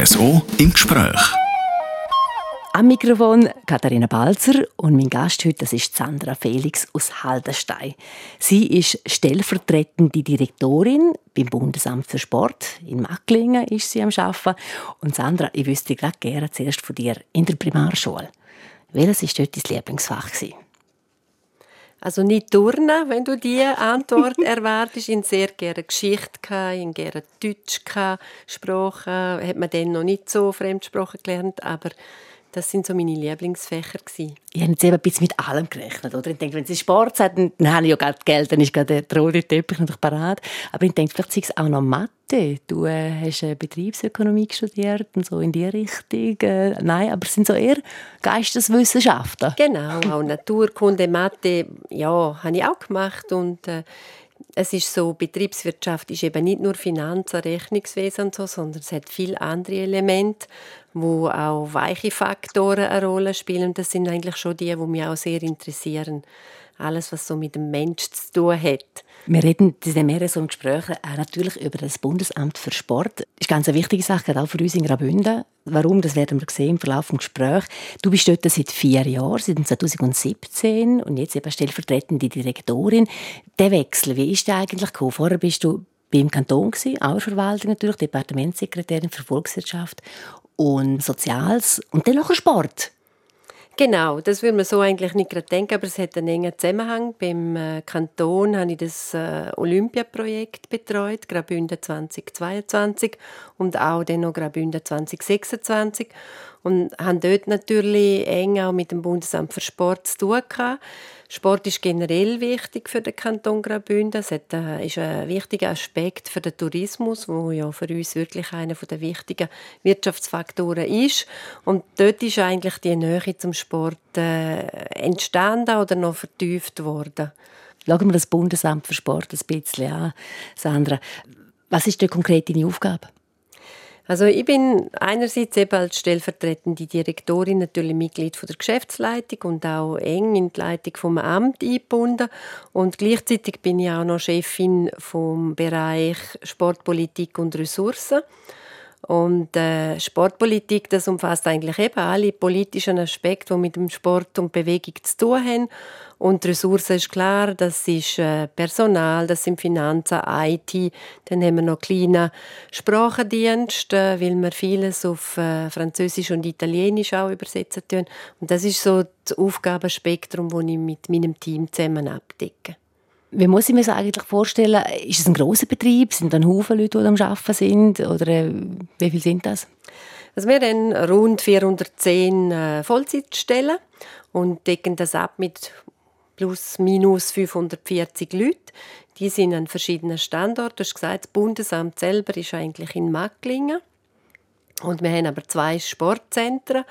RSO im Gespräch. Am Mikrofon Katharina Balzer und mein Gast heute das ist Sandra Felix aus Haldenstein. Sie ist stellvertretende Direktorin beim Bundesamt für Sport. In Macklingen ist sie am Arbeiten. Und Sandra, ich wüsste gerade gerne zuerst von dir in der Primarschule. Welches war dort dein Lieblingsfach? Also nicht Turnen, wenn du diese Antwort erwartest. In sehr gerne Geschichte, in gerne Deutsch, Sprache. Hat man dann noch nicht so Fremdsprachen gelernt, aber das sind so meine Lieblingsfächer gewesen. Ich habe jetzt eben ein bisschen mit allem gerechnet, oder? Ich denke, wenn sie Sport dann, dann habe ich ja gerade Geld, dann ist gerade der rote Teppich natürlich parat. Aber ich denke, vielleicht sei es auch noch Mathe. Du äh, hast äh, Betriebsökonomie studiert und so in die Richtung. Äh, nein, aber es sind so eher Geisteswissenschaften. Genau, auch Naturkunde, Mathe, ja, habe ich auch gemacht und äh, es ist so, Betriebswirtschaft ist eben nicht nur Finanzen, Rechnungswesen und so, sondern es hat viele andere Elemente, wo auch weiche Faktoren eine Rolle spielen. Das sind eigentlich schon die, die mich auch sehr interessieren. Alles, was so mit dem Mensch zu tun hat. Wir reden in mehreren so Gesprächen äh, natürlich über das Bundesamt für Sport. Das ist ganz eine wichtige Sache, auch für uns in Graubünden. Warum, das werden wir sehen im Verlauf des Gesprächs. Du bist dort seit vier Jahren, seit 2017 und jetzt eben stellvertretende Direktorin. Der Wechsel, wie ist der eigentlich gekommen? Vorher bist du beim Kanton gewesen, auch Verwaltung natürlich, Departementssekretärin für Volkswirtschaft und Soziales und dann noch Sport. Genau, das würde man so eigentlich nicht gerade denken, aber es hat einen engen Zusammenhang. Beim äh, Kanton habe ich das äh, Olympiaprojekt betreut, Graubünden 2022 und auch dann noch Graubünden 2026 und haben dort natürlich eng auch mit dem Bundesamt für Sport zu tun gehabt. Sport ist generell wichtig für den Kanton Graubünden. Es ist ein wichtiger Aspekt für den Tourismus, wo ja für uns wirklich einer der wichtigen Wirtschaftsfaktoren ist. Und dort ist eigentlich die Nähe zum Sport äh, entstanden oder noch vertieft worden. Schauen wir das Bundesamt für Sport ein bisschen an, Sandra. Was ist die konkrete Aufgabe? Also ich bin einerseits eben als stellvertretende Direktorin natürlich Mitglied von der Geschäftsleitung und auch eng in die Leitung vom Amt eingebunden und gleichzeitig bin ich auch noch Chefin vom Bereich Sportpolitik und Ressourcen. Und äh, Sportpolitik, das umfasst eigentlich eben alle politischen Aspekte, die mit dem Sport und Bewegung zu tun haben. Und Ressourcen ist klar, das ist äh, Personal, das sind Finanzen, IT. Dann haben wir noch kleine Sprachendienste, weil wir vieles auf äh, Französisch und Italienisch auch übersetzen tun. Und das ist so das Aufgabenspektrum, das ich mit meinem Team zusammen abdecke. Wie muss ich mir das eigentlich vorstellen? Ist es ein großer Betrieb? Sind da Haufen Leute, die am Arbeiten sind? Oder äh, wie viele sind das? Also wir haben rund 410 äh, Vollzeitstellen und decken das ab mit plus minus 540 Leute. Die sind an verschiedenen Standorten. Du hast gesagt, das Bundesamt selber ist eigentlich in Macklingen. Und wir haben aber zwei Sportzentren,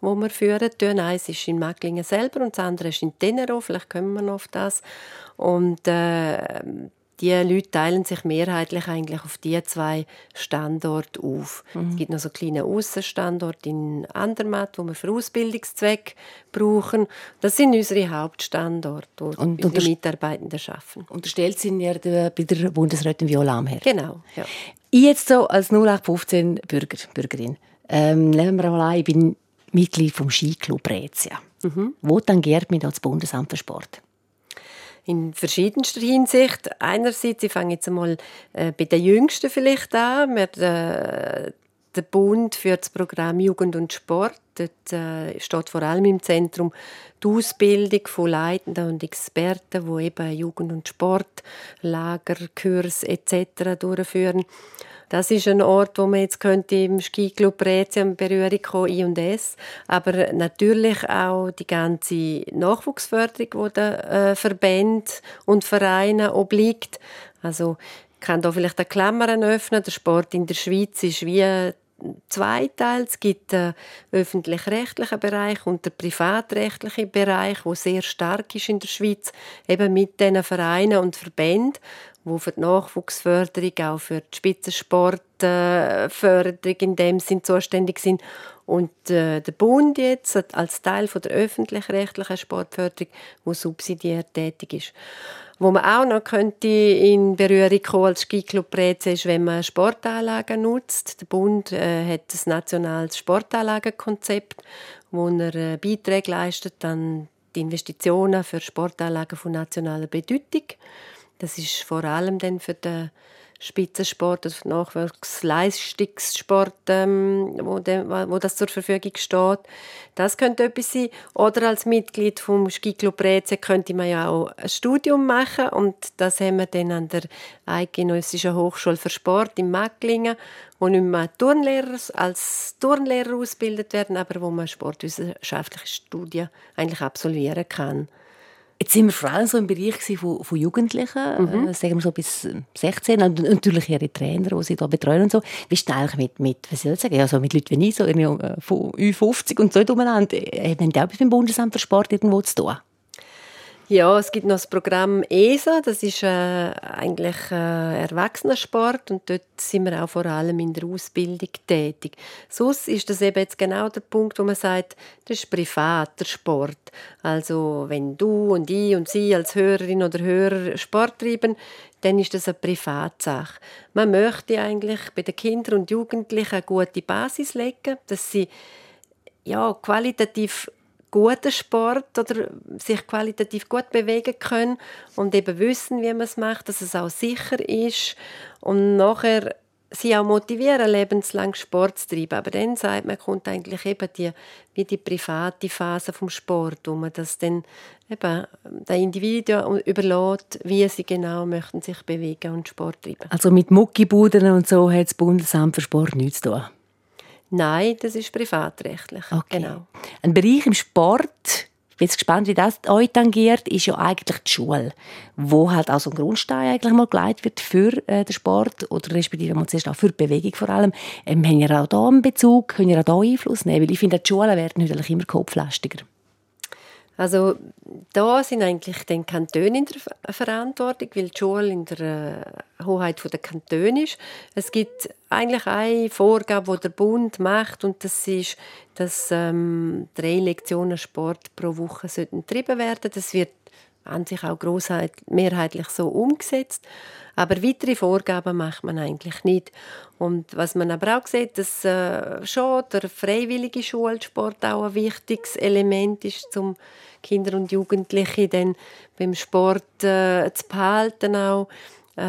die wir führen. Eins ist in Macklingen selber und das andere ist in Tenero. Vielleicht kommen wir noch auf das. Und äh, die Leute teilen sich mehrheitlich eigentlich auf die zwei Standorte auf. Mhm. Es gibt noch so kleine Aussenstandorte in Andermatt, wo wir für Ausbildungszwecke brauchen. Das sind unsere Hauptstandorte, wo und unsere Mitarbeitenden arbeiten. Unterstellt sind ja bei der Bundesrätin Viola Amher. Genau, ja. Ich jetzt so als 0815 Bürger, Bürgerin, ähm, nehmen wir mal an, ich bin Mitglied vom Skiclub Rezia. Mhm. Wo tangiert mich das Bundesamt für Sport? in verschiedenster Hinsicht. Einerseits, ich fange jetzt einmal äh, bei den Jüngsten vielleicht an. Wir, äh, der Bund für das Programm Jugend und Sport. Dort äh, steht vor allem im Zentrum die Ausbildung von Leitenden und Experten, die eben Jugend- und Sport, Lager, Kurs etc. durchführen. Das ist ein Ort, wo man jetzt könnte im Skiclub Rätsel in Berührung kommen, I und S. Aber natürlich auch die ganze Nachwuchsförderung, die den äh, Verbänden und Vereinen obliegt. Also ich kann da vielleicht eine Klammern öffnen. Der Sport in der Schweiz ist wie zweiteilt. Es gibt den öffentlich-rechtlichen Bereich und den privatrechtlichen Bereich, wo sehr stark ist in der Schweiz, eben mit diesen Vereinen und Verbänden wo für die Nachwuchsförderung, auch für die Spitzensportförderung in dem Sinn zuständig sind. Und äh, der Bund jetzt als Teil der öffentlich-rechtlichen Sportförderung, wo subsidiär tätig ist. Wo man auch noch könnte in Berührung kommen als Skiclub Breze ist, wenn man Sportanlagen nutzt. Der Bund äh, hat das nationales Sportanlagenkonzept, wo er äh, Beiträge leistet an die Investitionen für Sportanlagen von nationaler Bedeutung. Das ist vor allem dann für den Spitzensport, also Nachwuchsleistungssport, ähm, wo, de, wo das zur Verfügung steht. Das könnte etwas sein. Oder als Mitglied vom Skiclub Reze könnte man ja auch ein Studium machen und das haben wir dann an der Eidgenössischen Hochschule für Sport in Macklingen, wo nicht mehr Turnlehrer als Turnlehrer ausgebildet werden, aber wo man sportwissenschaftliche Studien eigentlich absolvieren kann. Jetzt sind wir vor allem so im Bereich von, von Jugendlichen, mhm. äh, sagen wir so bis 16, und natürlich ihre Trainer, die sie da betreuen und so. Wie ist eigentlich mit, mit, was soll ich sagen, also mit Leuten wie ich, so äh, von Ü50 und so umeinander, äh, haben die auch etwas mit dem Bundesamt für Sport irgendwo zu tun? Ja, es gibt noch das Programm ESA, das ist äh, eigentlich äh, Erwachsenensport und dort sind wir auch vor allem in der Ausbildung tätig. Sonst ist das eben jetzt genau der Punkt, wo man sagt, das ist privater Sport. Also wenn du und ich und sie als Hörerin oder Hörer Sport treiben, dann ist das eine Privatsache. Man möchte eigentlich bei den Kindern und Jugendlichen eine gute Basis legen, dass sie ja, qualitativ guten Sport oder sich qualitativ gut bewegen können und eben wissen, wie man es macht, dass es auch sicher ist und nachher sie auch motivieren, lebenslang Sport zu treiben. Aber dann sagt man, kommt eigentlich eben die, wie die private Phase vom Sport, wo man das dann eben den Individuen überlässt, wie sie genau möchten sich bewegen und Sport treiben. Also mit Muckibuden und so hat das Bundesamt für Sport nichts zu tun? Nein, das ist privatrechtlich. Okay. Genau. Ein Bereich im Sport, ich bin jetzt gespannt, wie das euch tangiert, ist ja eigentlich die Schule, wo halt auch so ein Grundstein eigentlich mal geleitet wird für äh, den Sport oder respektive mal zuerst auch für die Bewegung vor allem. Ähm, haben ihr auch da einen Bezug, können ihr auch da Einfluss nehmen? Weil ich finde, die Schulen werden heute immer kopflastiger. Also da sind eigentlich die Kantone in der Verantwortung, weil die Schule in der äh, Hoheit der Kantone ist. Es gibt eigentlich eine Vorgabe, die der Bund macht und das ist, dass ähm, drei Lektionen Sport pro Woche sollten betrieben werden. Das wird an sich auch mehrheitlich so umgesetzt. Aber weitere Vorgaben macht man eigentlich nicht. Und was man aber auch sieht, dass äh, schon der freiwillige Schulsport auch ein wichtiges Element ist, um Kinder und Jugendliche dann beim Sport äh, zu behalten auch. Äh,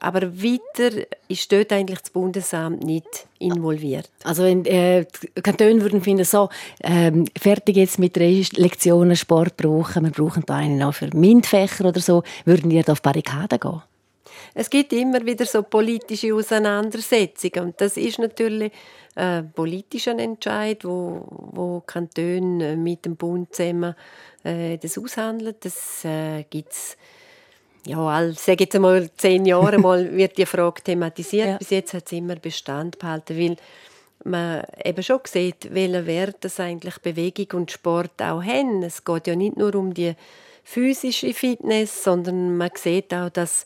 aber weiter ist dort eigentlich das Bundesamt nicht involviert. Also wenn äh, Kantone würden finden, so ähm, fertig jetzt mit Lektionen Sport brauchen, wir brauchen da einen auch für MINT-Fächer oder so, würden die da auf Barrikaden gehen? Es gibt immer wieder so politische Auseinandersetzungen und das ist natürlich ein äh, politischer Entscheid, wo, wo Kantone mit dem Bund zusammen äh, das aushandeln. Das äh, gibt's ja, all, sage jetzt einmal zehn Jahre mal wird die Frage thematisiert. Ja. Bis jetzt hat es immer Bestand behalten, weil man eben schon sieht, welchen Wert das eigentlich Bewegung und Sport auch haben. Es geht ja nicht nur um die physische Fitness, sondern man sieht auch, dass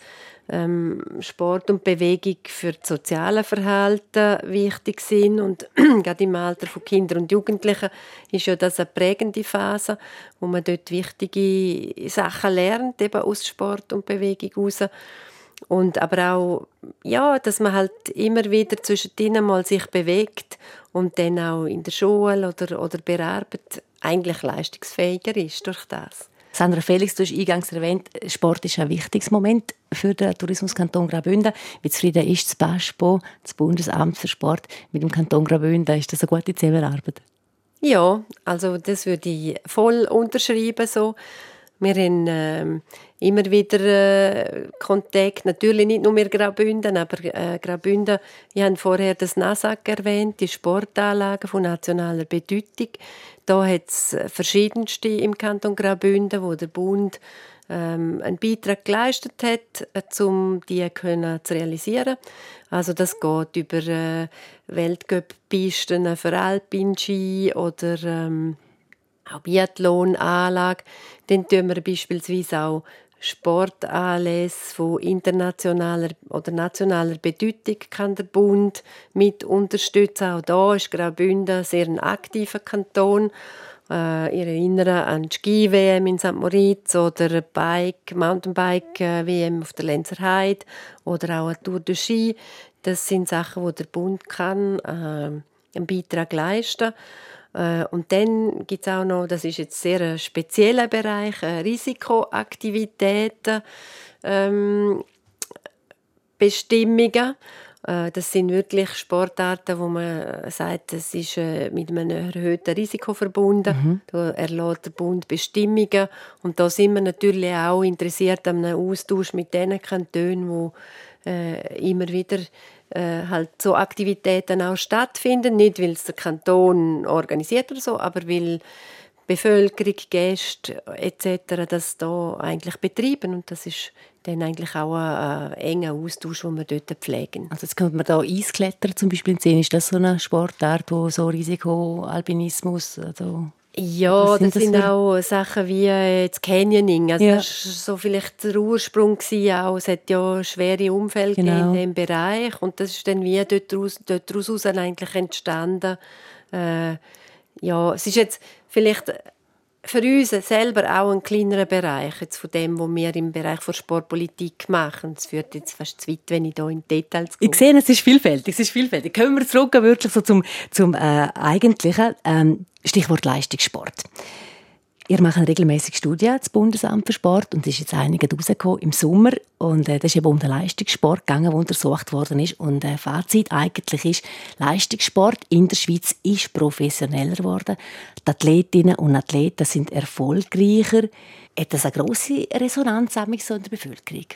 ähm, Sport und Bewegung für das soziale Verhalten wichtig sind. Und gerade im Alter von Kindern und Jugendlichen ist ja das eine prägende Phase, wo man dort wichtige Sachen lernt, eben aus Sport und Bewegung heraus. Und aber auch, ja, dass man halt immer wieder zwischendrin mal sich bewegt und dann auch in der Schule oder, oder bearbeitet eigentlich leistungsfähiger ist durch das. Sandra Felix, du hast eingangs erwähnt, Sport ist ein wichtiges Moment für den Tourismuskanton Graubünden. Wie zufrieden ist das BASPO, das Bundesamt für Sport, mit dem Kanton Graubünden? Ist das eine gute Zusammenarbeit? Ja, also das würde ich voll unterschreiben. So. Wir haben äh, immer wieder äh, Kontakt, natürlich nicht nur mit Graubünden, aber äh, Graubünden, ich habe vorher das NASAC erwähnt, die Sportanlagen von nationaler Bedeutung. Da hat es verschiedenste im Kanton Graubünden, wo der Bund ähm, einen Beitrag geleistet hat, äh, um die können zu realisieren. Also das geht über äh, Weltcup-Pisten für Alpinski oder ähm, auch Biathlon-Anlage. Dann tun wir beispielsweise auch Sportanlässe von internationaler oder nationaler Bedeutung kann der Bund mit unterstützen. Auch da ist Graubünden sehr ein aktiver Kanton. Äh, ich erinnere an die Ski-WM in St. Moritz oder Bike, Mountainbike-WM äh, auf der Lenzer Heide oder auch eine Tour de Ski. Das sind Sachen, wo der Bund kann äh, einen Beitrag leisten kann. Äh, und dann gibt es auch noch, das ist jetzt sehr ein spezieller Bereich, äh, Risikoaktivitäten, ähm, Bestimmungen. Äh, das sind wirklich Sportarten, wo man sagt, das ist mit einem erhöhten Risiko verbunden. Mhm. Da erlaubt der Bund Bestimmungen. Und da sind wir natürlich auch interessiert an einem Austausch mit den Kantonen, äh, immer wieder äh, halt so Aktivitäten auch stattfinden. Nicht, weil es der Kanton organisiert oder so, aber weil Bevölkerung, Gäste etc. das da eigentlich betreiben und das ist dann eigentlich auch ein, ein enger Austausch, den wir dort pflegen. Also jetzt könnte man da Eisklettern zum Beispiel sehen. Ist das so eine Sportart, wo so Risikoalpinismus also ja, das sind, das auch Sachen wie äh, das Canyoning. Also ja. Das war so vielleicht der Ursprung. Auch. Es hat ja schwere Umfälle genau. in diesem Bereich. Und das ist dann wie dort daraus, dort daraus eigentlich entstanden. Äh, ja, es ist jetzt vielleicht für uns selber auch ein kleinerer Bereich jetzt von dem, was wir im Bereich der Sportpolitik machen. Es führt jetzt fast zu weit, wenn ich hier in Details gehe. Ich sehe, es ist vielfältig. Es ist vielfältig. Kommen wir zurück wirklich so zum, zum äh, Eigentlichen. Ähm, Stichwort Leistungssport. Ihr macht regelmäßig Studien, das Bundesamt für Sport, und ist jetzt einige rausgekommen im Sommer. Und äh, das ist eben um den Leistungssport gegangen, der untersucht worden ist. Und äh, Fazit eigentlich ist, Leistungssport in der Schweiz ist professioneller geworden. Die Athletinnen und Athleten sind erfolgreicher. Hat das eine grosse Resonanz so in der Bevölkerung?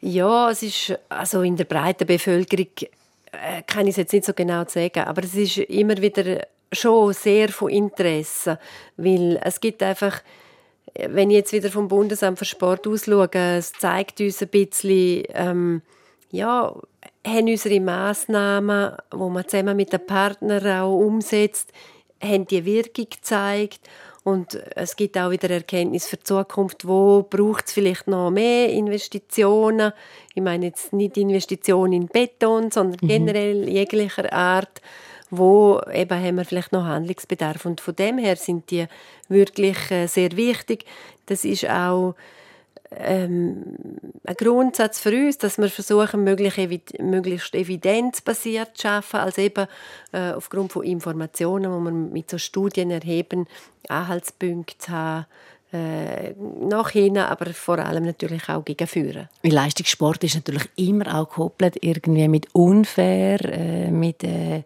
Ja, es ist also in der breiten Bevölkerung äh, kann ich es jetzt nicht so genau sagen, aber es ist immer wieder schon sehr von Interesse, weil es gibt einfach, wenn ich jetzt wieder vom Bundesamt für Sport ausschaue, es zeigt uns ein bisschen, ähm, ja, haben unsere Massnahmen, wo man zusammen mit den Partnern auch umsetzt, haben die Wirkung gezeigt und es gibt auch wieder Erkenntnis für die Zukunft, wo braucht es vielleicht noch mehr Investitionen. Ich meine jetzt nicht Investitionen in Beton, sondern mhm. generell jeglicher Art wo eben haben wir vielleicht noch Handlungsbedarf. Und von dem her sind die wirklich äh, sehr wichtig. Das ist auch ähm, ein Grundsatz für uns, dass wir versuchen, möglichst evidenzbasiert zu arbeiten, als eben äh, aufgrund von Informationen, die wir mit so Studien erheben, Anhaltspunkte zu haben, äh, nach hinten, aber vor allem natürlich auch gegen Führen. Leistungssport ist natürlich immer auch gekoppelt irgendwie mit Unfair, äh, mit äh,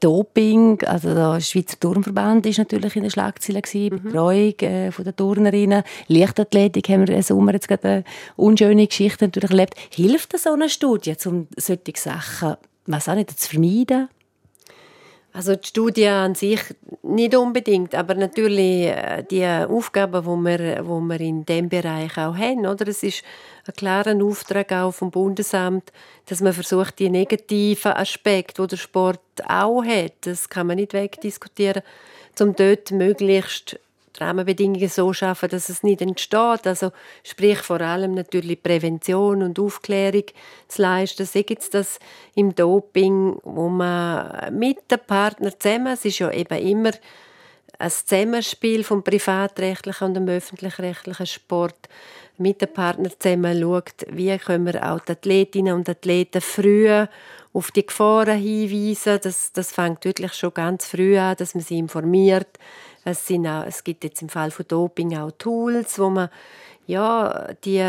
Doping. Also der Schweizer Turnverband ist natürlich in der Schlagzeile gewesen, mhm. Betreuung äh, von der Turnerinnen, Leichtathletik haben wir im Sommer jetzt gerade eine unschöne Geschichte natürlich erlebt. Hilft das so eine Studie, um solche Sachen, was auch nicht, zu vermeiden? Also die Studie an sich nicht unbedingt, aber natürlich äh, die Aufgaben, die wir, wo wir in dem Bereich auch haben, oder? Es ist ein klarer Auftrag auch vom Bundesamt, dass man versucht, die negativen Aspekte, die der Sport auch hat, das kann man nicht wegdiskutieren, um dort möglichst Rahmenbedingungen so schaffen, dass es nicht entsteht. Also sprich vor allem natürlich Prävention und Aufklärung zu leisten. Sei jetzt das im Doping, wo man mit dem Partner zusammen, es ist ja eben immer ein Zusammenspiel vom privatrechtlichen und dem öffentlich-rechtlichen Sport mit dem Partner zusammen schaut, wie können wir auch die Athletinnen und Athleten früh auf die Gefahren hinweisen. Das, das fängt wirklich schon ganz früh an, dass man sie informiert, es, sind auch, es gibt jetzt im Fall von Doping auch Tools, wo man ja, die,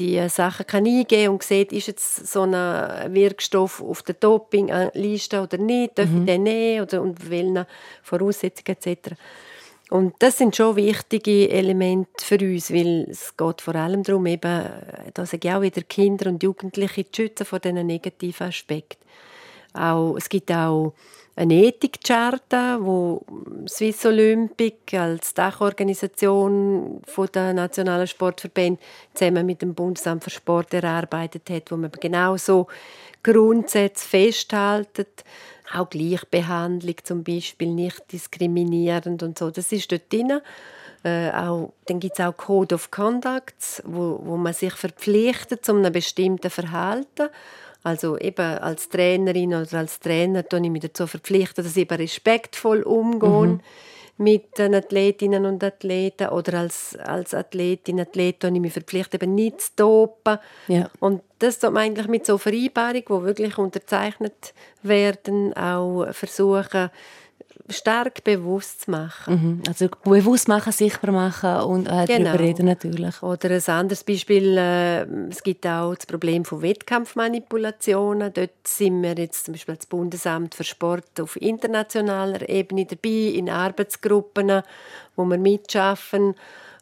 die Sachen kann eingeben und sieht, ist jetzt so ein Wirkstoff auf der Dopingliste oder nicht, darf mhm. ich den nehmen oder unter welchen Voraussetzungen etc. Und das sind schon wichtige Elemente für uns, weil es geht vor allem darum, eben, da sage ich auch wieder, Kinder und Jugendliche zu schützen vor diesen negativen Aspekten. Auch, es gibt auch eine Ethikcharta, wo Swiss Olympic als Dachorganisation der nationalen Sportverbände zusammen mit dem Bundesamt für Sport erarbeitet hat, wo man genau so Grundsätze festhaltet, auch Gleichbehandlung zum Beispiel, nicht diskriminierend und so. Das ist dort drin. Äh, auch, dann gibt es auch Code of Conduct, wo, wo man sich verpflichtet zu einem bestimmten Verhalten also eben als Trainerin oder als Trainer tue ich mich dazu verpflichten, dass ich eben respektvoll umgehe mhm. mit den Athletinnen und Athleten oder als, als Athletin, Athlet, ich mich verpflichte, eben nicht zu dopen. Ja. Und das tut man eigentlich mit so Vereinbarungen, die wirklich unterzeichnet werden, auch versuchen, stark bewusst zu machen. Mhm. Also bewusst machen, sichtbar machen und äh, genau. darüber reden natürlich. Oder ein anderes Beispiel, äh, es gibt auch das Problem von Wettkampfmanipulationen. Dort sind wir jetzt zum Beispiel als Bundesamt für Sport auf internationaler Ebene dabei, in Arbeitsgruppen, wo wir mitschaffen.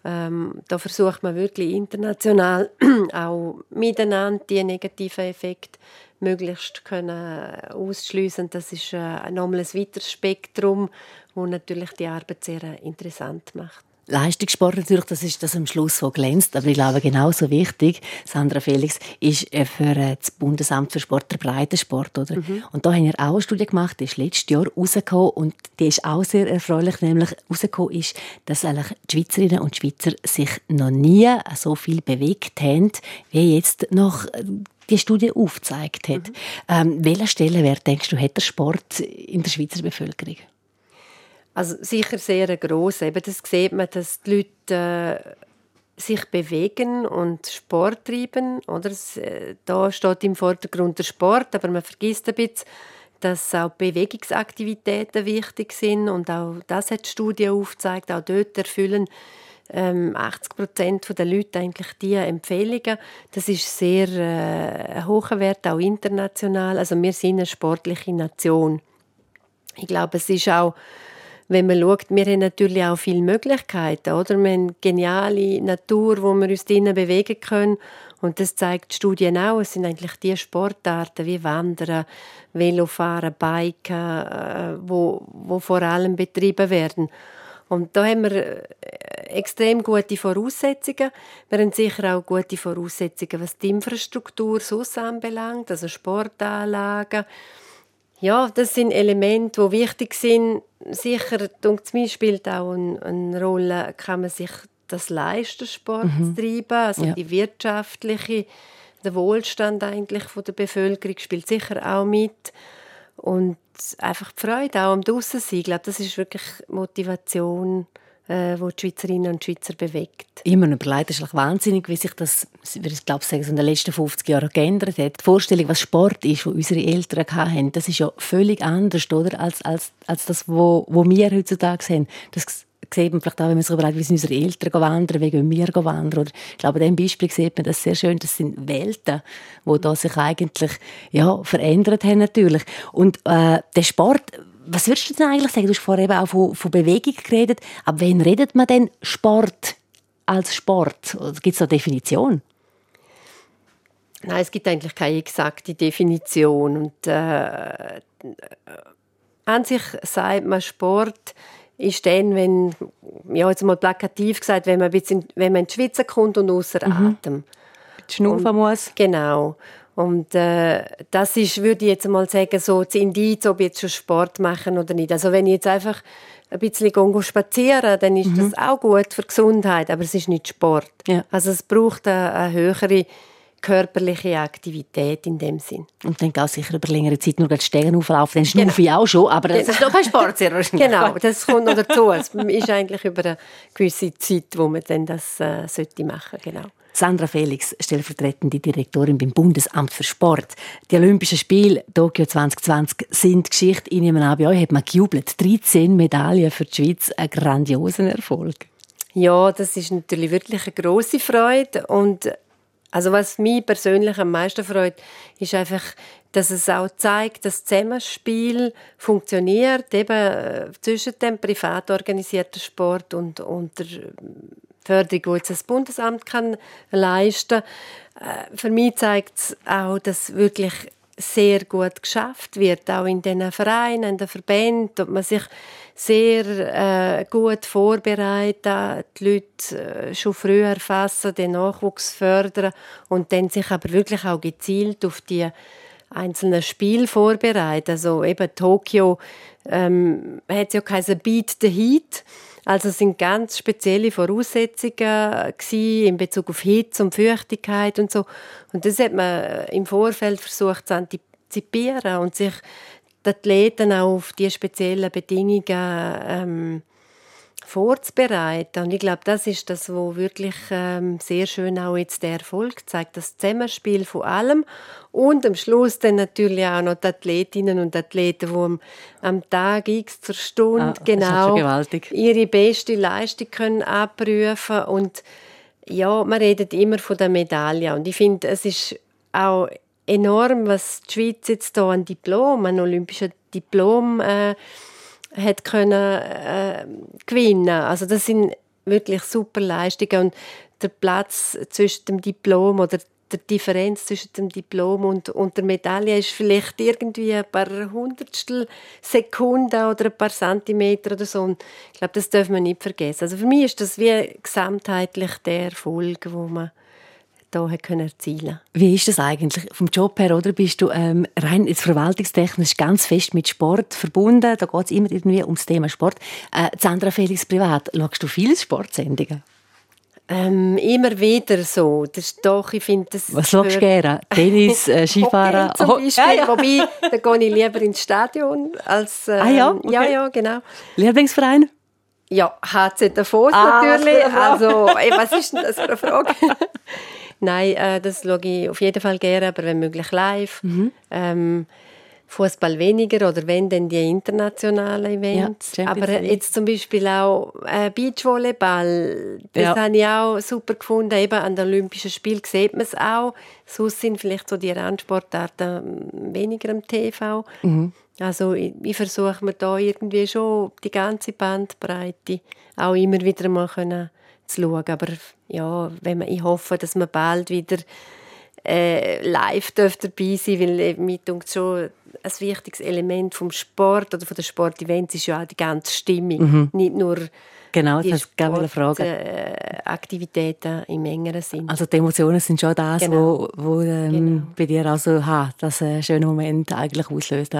Ähm, da versucht man wirklich international auch miteinander die negativen Effekte möglichst können ausschliessen. Das ist äh, nochmal ein weiteres Spektrum, das natürlich die Arbeit sehr äh, interessant macht. Leistungssport natürlich, das ist das am Schluss, wo glänzt. Aber ich glaube, genauso wichtig, Sandra Felix, ist äh, für äh, das Bundesamt für Sport der Breitensport. Oder? Mhm. Und da haben wir auch eine Studie gemacht, die ist letztes Jahr rausgekommen und die ist auch sehr erfreulich, nämlich rausgekommen ist, dass eigentlich die Schweizerinnen und Schweizer sich noch nie so viel bewegt haben, wie jetzt noch die Studie aufgezeigt hat. Mhm. Ähm, welchen Stellenwert, denkst du, hat der Sport in der Schweizer Bevölkerung? Also sicher sehr groß. Eben das sieht man, dass die Leute äh, sich bewegen und Sport treiben. Oder? Äh, da steht im Vordergrund der Sport, aber man vergisst ein bisschen, dass auch Bewegungsaktivitäten wichtig sind und auch das hat die Studie aufgezeigt. Auch dort erfüllen ähm, 80 Prozent der Leute eigentlich diese Empfehlungen. Das ist sehr äh, hoher Wert, auch international. Also wir sind eine sportliche Nation. Ich glaube, es ist auch wenn man schaut, wir haben natürlich auch viele Möglichkeiten, oder? Wir haben geniale Natur, wo wir uns drinnen bewegen können. Und das zeigt die Studien auch. Es sind eigentlich die Sportarten wie Wandern, Velofahren, Biken, äh, wo, wo vor allem betrieben werden. Und da haben wir äh, extrem gute Voraussetzungen. Wir haben sicher auch gute Voraussetzungen, was die Infrastruktur sonst anbelangt, also Sportanlagen. Ja, das sind Elemente, die wichtig sind. Sicher, denke mir, spielt auch eine, eine, Rolle, kann man sich das leisten, Sport mhm. zu treiben, also ja. die wirtschaftliche, der Wohlstand eigentlich von der Bevölkerung spielt sicher auch mit. Und einfach die Freude auch am Draussen sein. Ich glaube, das ist wirklich Motivation, äh, die die Schweizerinnen und Schweizer bewegt. Immer noch überlegt, ist wahnsinnig, wie sich das, ich glaube, sagen, in den letzten 50 Jahren geändert hat. Die Vorstellung, was Sport ist, was unsere Eltern hatten, das ist ja völlig anders, oder? Als, als, als das, was wir heutzutage sehen. Das sieht man vielleicht auch, wenn man sich überlegt, wie sind unsere Eltern wandern, wie gehen wir wandern. Oder ich glaube, an diesem Beispiel sieht man das sehr schön. Das sind Welten, die sich eigentlich ja, verändert haben natürlich. Und äh, der Sport, was würdest du denn eigentlich sagen? Du hast vorher eben auch von, von Bewegung geredet. Aber wen redet man denn Sport als Sport? Gibt es da eine Definition? Nein, es gibt eigentlich keine exakte Definition. Und, äh, an sich sagt man Sport ist dann, wenn, ja, jetzt mal plakativ gesagt, wenn man, ein bisschen, wenn man in die Schweizer kommt und außer mhm. Atem. Schnaufen muss. Genau. Und äh, das ist, würde ich jetzt mal sagen, so das Indiz, ob ich jetzt schon Sport machen oder nicht. Also wenn ich jetzt einfach ein bisschen spazieren dann ist mhm. das auch gut für die Gesundheit, aber es ist nicht Sport. Ja. Also es braucht eine, eine höhere körperliche Aktivität in dem Sinn. Und dann geht sicher über längere Zeit nur die Stegen auflaufen, dann schnaufe genau. ich auch schon, aber das genau. ist doch kein Sport sehr wahrscheinlich. Genau, das kommt noch dazu. Es ist eigentlich über eine gewisse Zeit, wo man dann das äh, sollte machen genau. Sandra Felix, stellvertretende Direktorin beim Bundesamt für Sport. Die Olympischen Spiele Tokio 2020 sind Geschichte. In einem bei euch hat man gejubelt. 13 Medaillen für die Schweiz, ein grandioser Erfolg. Ja, das ist natürlich wirklich eine große Freude und also was mich persönlich am meisten freut, ist einfach, dass es auch zeigt, dass das Zusammenspiel funktioniert, eben äh, zwischen dem privat organisierten Sport und, und der Förderung, die das Bundesamt kann leisten kann. Äh, für mich zeigt es auch, dass wirklich sehr gut geschafft wird, auch in den Vereinen, in den Verbänden, ob man sich sehr äh, gut vorbereitet, die Leute äh, schon früher erfassen, den Nachwuchs fördern und dann sich aber wirklich auch gezielt auf die einzelnen Spiele vorbereiten. Also eben Tokio ähm, hat ja keinen Beat the Heat, also es sind ganz spezielle Voraussetzungen in Bezug auf Hitze und Feuchtigkeit und so. Und das hat man im Vorfeld versucht zu antizipieren und sich die Athleten auch auf diese speziellen Bedingungen ähm, vorzubereiten. Und ich glaube, das ist das, wo wirklich ähm, sehr schön auch jetzt der Erfolg zeigt, das Zusammenspiel von allem und am Schluss dann natürlich auch noch die Athletinnen und Athleten, die am, am Tag x zur Stunde ah, genau ihre beste Leistung können abrufen und ja, man redet immer von der Medaille. Und ich finde, es ist auch enorm, was die Schweiz jetzt hier an Diplom, an olympischen Diplom äh, hat können äh, gewinnen. Also das sind wirklich super Leistungen und der Platz zwischen dem Diplom oder der Differenz zwischen dem Diplom und, und der Medaille ist vielleicht irgendwie ein paar Hundertstel Sekunden oder ein paar Zentimeter oder so. Und ich glaube, das darf man nicht vergessen. Also für mich ist das wie gesamtheitlich der Erfolg, wo man da können erzielen Wie ist das eigentlich vom Job her? Oder bist du ähm, rein jetzt verwaltungstechnisch ganz fest mit Sport verbunden? Da geht es immer irgendwie ums Thema Sport. Äh, Sandra Felix privat, schaust du viele Sportsendungen? Ähm, immer wieder so. Das ist doch, ich finde das... Was schaust du gerne? Tennis, äh, Skifahren? zum Beispiel. Ja, ja. Wobei, da gehe ich lieber ins Stadion als... Ähm, ah ja? Okay. Ja, ja, genau. Lieblingsverein? Ja, HZ Davos ah, natürlich. Also, ey, was ist denn das für eine Frage? Nein, äh, das schaue ich auf jeden Fall gerne, aber wenn möglich live. Mhm. Ähm, Fußball weniger oder wenn dann die internationalen Events. Ja, aber jetzt zum Beispiel auch äh, Beachvolleyball, das ja. habe ich auch super gefunden. Eben an den Olympischen Spielen sieht man es auch. Sonst sind vielleicht so die Randsportarten weniger am TV. Mhm. Also ich, ich versuche mir da irgendwie schon die ganze Bandbreite auch immer wieder mal können zu schauen. Aber ja, wenn man, ich hoffe, dass man bald wieder äh, live dabei sein weil äh, mir schon ein wichtiges Element vom Sport oder von den Sportevents ist ja auch die ganze Stimmung, mhm. nicht nur Genau, das Sport, Frage. Äh, Aktivitäten im engeren Sinn. Also die Emotionen sind schon das, genau. wo, wo ähm, genau. bei dir also ha, das äh, schöne Moment eigentlich auslöst.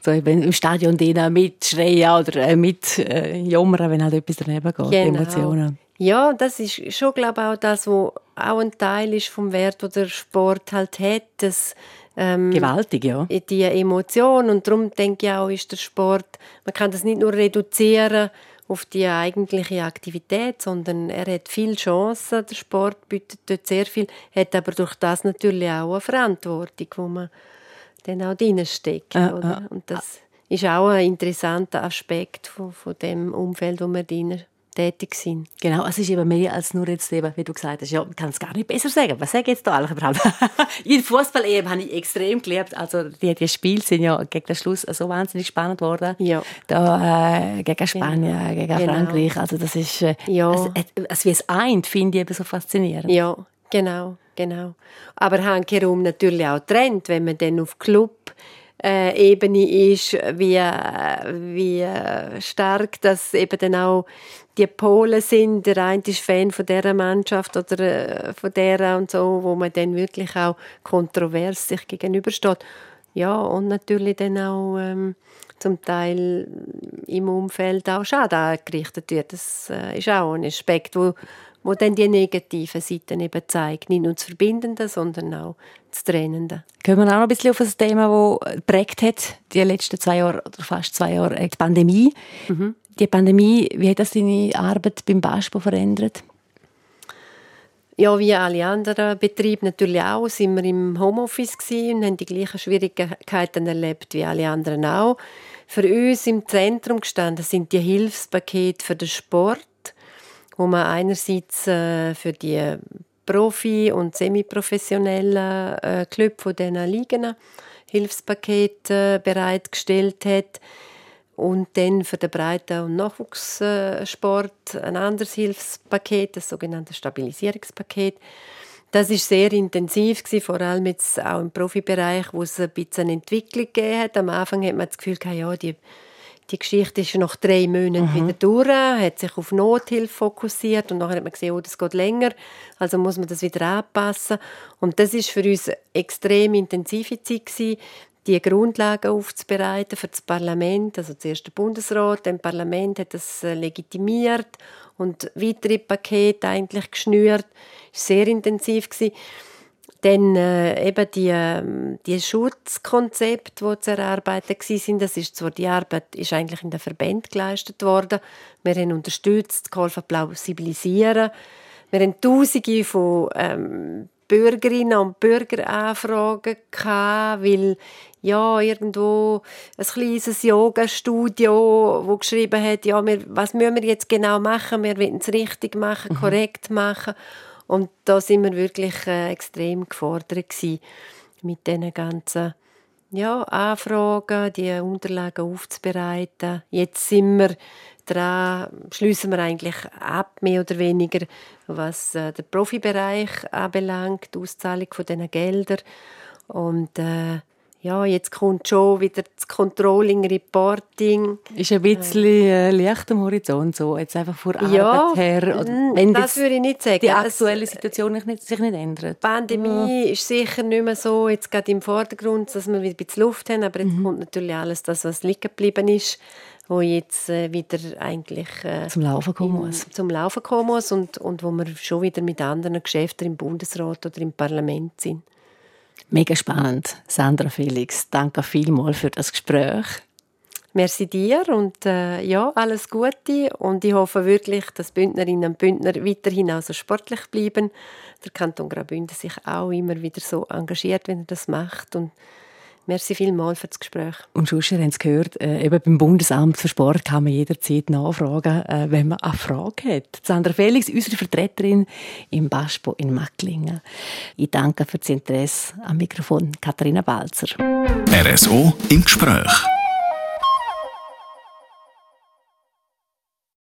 So, wenn im Stadion mitschreien oder äh, mit äh, jammern, wenn halt etwas daneben geht, genau. Emotionen. Ja, das ist schon, glaube ich, auch das, was auch ein Teil ist vom Wert, den der Sport halt hat. Das, ähm, Gewaltig, ja. Die Emotion. Und darum denke ich auch, ist der Sport, man kann das nicht nur reduzieren auf die eigentliche Aktivität, sondern er hat viele Chancen. Der Sport bietet dort sehr viel, hat aber durch das natürlich auch eine Verantwortung, wo man dann auch drin steckt. Äh, äh. Und das ist auch ein interessanter Aspekt von, von dem Umfeld, wo wir drin tätig sind. Genau, es ist eben mehr als nur jetzt eben, wie du gesagt hast, ja, man kann es gar nicht besser sagen. Was sage ich jetzt da eigentlich überhaupt? In Fußball eben habe ich extrem geliebt. Also die, die Spiele sind ja gegen den Schluss so wahnsinnig spannend geworden. Ja. Da, äh, gegen Spanien, genau. gegen genau. Frankreich. Also das ist, äh, ja. es, es, wie es eint, finde ich eben so faszinierend. Ja, genau, genau. Aber handherum natürlich auch Trend, wenn man dann auf Club äh, Ebene ist, wie, wie stark das eben dann auch die Polen sind. Der eine ist Fan von dieser Mannschaft oder äh, von der und so, wo man dann wirklich auch kontrovers sich gegenübersteht. Ja, und natürlich dann auch ähm, zum Teil im Umfeld auch Schaden angerichtet wird. Das äh, ist auch ein Aspekt, wo wo dann die negativen Seiten eben zeigt. Nicht nur das Verbindende, sondern auch das Trennende. Können wir auch noch ein bisschen auf das Thema, das geprägt hat, die letzten zwei Jahre oder fast zwei Jahre, die Pandemie. Mhm. Die Pandemie, wie hat das deine Arbeit beim BASPO verändert? Ja, wie alle anderen Betriebe natürlich auch, sind wir im Homeoffice und haben die gleichen Schwierigkeiten erlebt wie alle anderen auch. Für uns im Zentrum gestanden sind die Hilfspakete für den Sport, wo man einerseits äh, für die Profi- und semiprofessionellen äh, Clubs von diesen Ligen Hilfspakete äh, bereitgestellt hat und dann für den Breiten- und Nachwuchssport ein anderes Hilfspaket, das sogenannte Stabilisierungspaket. Das ist sehr intensiv gewesen, vor allem jetzt auch im Profibereich, wo es ein bisschen eine Entwicklung gegeben hat. Am Anfang hat man das Gefühl, ja, die die Geschichte ist nach drei Monaten mhm. wieder durch, hat sich auf Nothilfe fokussiert und dann hat man gesehen, oh, das geht länger, also muss man das wieder anpassen. Und das ist für uns eine extrem intensive Zeit gewesen, die Grundlagen aufzubereiten für das Parlament, also zuerst der Bundesrat, dann Parlament hat das äh, legitimiert und weitere Pakete eigentlich geschnürt. Das war sehr intensiv gewesen. Dann äh, eben die, ähm, die Schutzkonzepte, die zu erarbeiten waren, das ist zwar die Arbeit ist eigentlich in den Verbänden geleistet worden. Wir haben unterstützt, geholfen, plausibilisieren. Wir haben Tausende von ähm, Bürgerinnen und Bürger anfragen weil ja, irgendwo ein kleines Yoga-Studio, wo geschrieben hat, ja, wir, was müssen wir jetzt genau machen? Wir wollen es richtig machen, mhm. korrekt machen. Und da sind wir wirklich äh, extrem gefordert mit diesen ganzen ja, Anfragen, die Unterlagen aufzubereiten. Jetzt sind wir dran, schließen wir eigentlich ab, mehr oder weniger, was äh, den Profibereich anbelangt, die Auszahlung von diesen Geldern. Und äh, ja, jetzt kommt schon wieder das Controlling, Reporting. Ist ein bisschen äh, Licht am Horizont, so jetzt einfach vor ja, Arbeit her. Oder wenn das würde ich nicht sagen. Die aktuelle Situation sich nicht, sich nicht ändert. Die Pandemie ja. ist sicher nicht mehr so, jetzt gerade im Vordergrund, dass wir wieder ein bisschen Luft haben, aber jetzt mhm. kommt natürlich alles das, was liegen geblieben ist wo jetzt äh, wieder eigentlich äh, zum Laufen kommen muss. zum Laufen kommen muss und, und wo wir schon wieder mit anderen Geschäften im Bundesrat oder im Parlament sind. Mega spannend, Sandra Felix. Danke vielmals für das Gespräch. Merci dir und äh, ja, alles Gute und ich hoffe wirklich, dass Bündnerinnen und Bündner weiterhin also sportlich bleiben. Der Kanton Graubünden sich auch immer wieder so engagiert, wenn er das macht und Merci vielmals für das Gespräch. Und sonst, ihr habt es gehört, äh, eben beim Bundesamt für Sport kann man jederzeit nachfragen, äh, wenn man eine Frage hat. Sandra Felix, unsere Vertreterin im Baspo in Macklingen. Ich danke für das Interesse am Mikrofon Katharina Balzer. RSO im Gespräch.